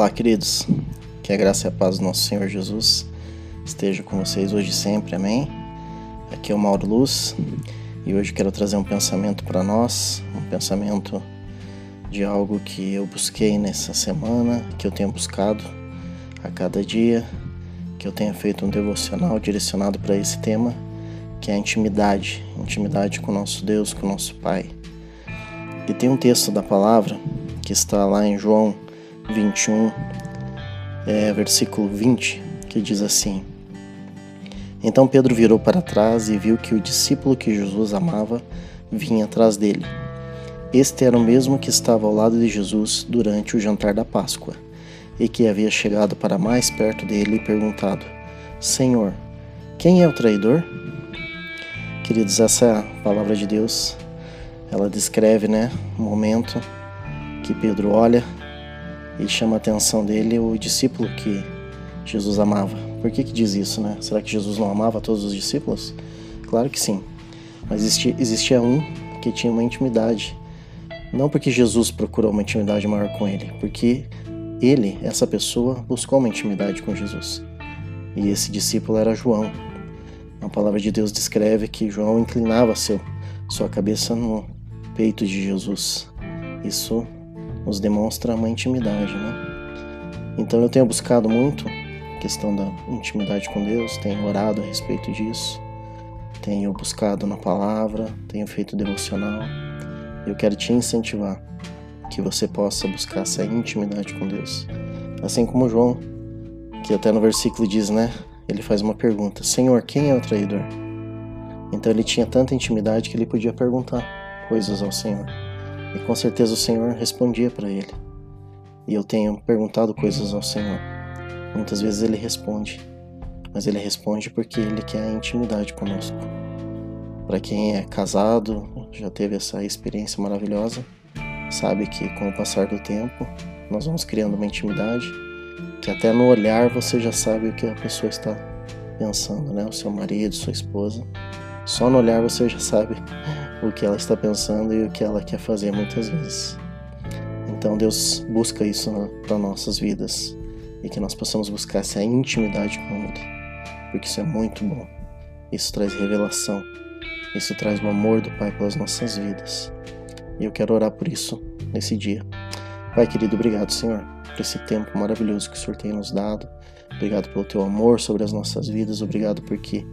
Olá, queridos. Que a graça e a paz do nosso Senhor Jesus esteja com vocês hoje e sempre. Amém. Aqui é o Mauro Luz e hoje quero trazer um pensamento para nós, um pensamento de algo que eu busquei nessa semana, que eu tenho buscado a cada dia, que eu tenha feito um devocional direcionado para esse tema, que é a intimidade, intimidade com o nosso Deus, com o nosso Pai. E tem um texto da palavra que está lá em João 21, é, versículo 20, que diz assim: Então Pedro virou para trás e viu que o discípulo que Jesus amava vinha atrás dele. Este era o mesmo que estava ao lado de Jesus durante o jantar da Páscoa e que havia chegado para mais perto dele e perguntado: Senhor, quem é o traidor? Queridos, essa é palavra de Deus. Ela descreve, né, o momento que Pedro olha e chama a atenção dele o discípulo que Jesus amava. Por que, que diz isso, né? Será que Jesus não amava todos os discípulos? Claro que sim. Mas existia, existia um que tinha uma intimidade. Não porque Jesus procurou uma intimidade maior com ele, porque ele, essa pessoa, buscou uma intimidade com Jesus. E esse discípulo era João. A palavra de Deus descreve que João inclinava seu, sua cabeça no peito de Jesus. Isso nos demonstra uma intimidade, né? Então eu tenho buscado muito a questão da intimidade com Deus, tenho orado a respeito disso, tenho buscado na palavra, tenho feito devocional. Eu quero te incentivar que você possa buscar essa intimidade com Deus. Assim como João, que até no versículo diz, né? Ele faz uma pergunta: Senhor, quem é o traidor? Então ele tinha tanta intimidade que ele podia perguntar coisas ao Senhor. E com certeza o Senhor respondia para ele. E eu tenho perguntado coisas ao Senhor. Muitas vezes ele responde, mas ele responde porque ele quer a intimidade conosco. Para quem é casado, já teve essa experiência maravilhosa, sabe que com o passar do tempo nós vamos criando uma intimidade que até no olhar você já sabe o que a pessoa está pensando, né? O seu marido, sua esposa. Só no olhar você já sabe o que ela está pensando e o que ela quer fazer muitas vezes. Então Deus busca isso para nossas vidas e que nós possamos buscar essa intimidade com Ele, porque isso é muito bom. Isso traz revelação, isso traz o amor do Pai pelas nossas vidas. E eu quero orar por isso nesse dia. Pai querido, obrigado, Senhor, por esse tempo maravilhoso que o Senhor tem nos dado. Obrigado pelo teu amor sobre as nossas vidas. Obrigado porque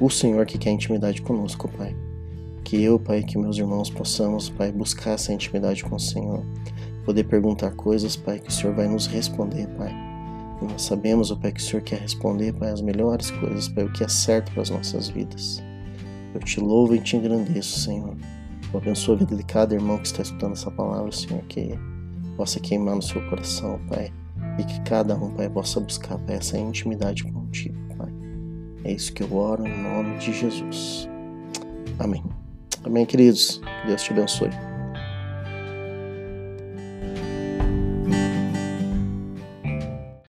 o Senhor que quer intimidade conosco, Pai. Que eu, Pai, que meus irmãos possamos, Pai, buscar essa intimidade com o Senhor. Poder perguntar coisas, Pai, que o Senhor vai nos responder, Pai. E nós sabemos, Pai, que o Senhor quer responder, Pai, as melhores coisas, Pai, o que é certo para as nossas vidas. Eu te louvo e te engrandeço, Senhor. Eu abençoe a vida de cada irmão que está escutando essa palavra, Senhor, que possa queimar no seu coração, Pai. E que cada um, Pai, possa buscar, Pai, essa intimidade contigo, Pai. É isso que eu oro em nome de Jesus. Amém. Amém, queridos. Que Deus te abençoe.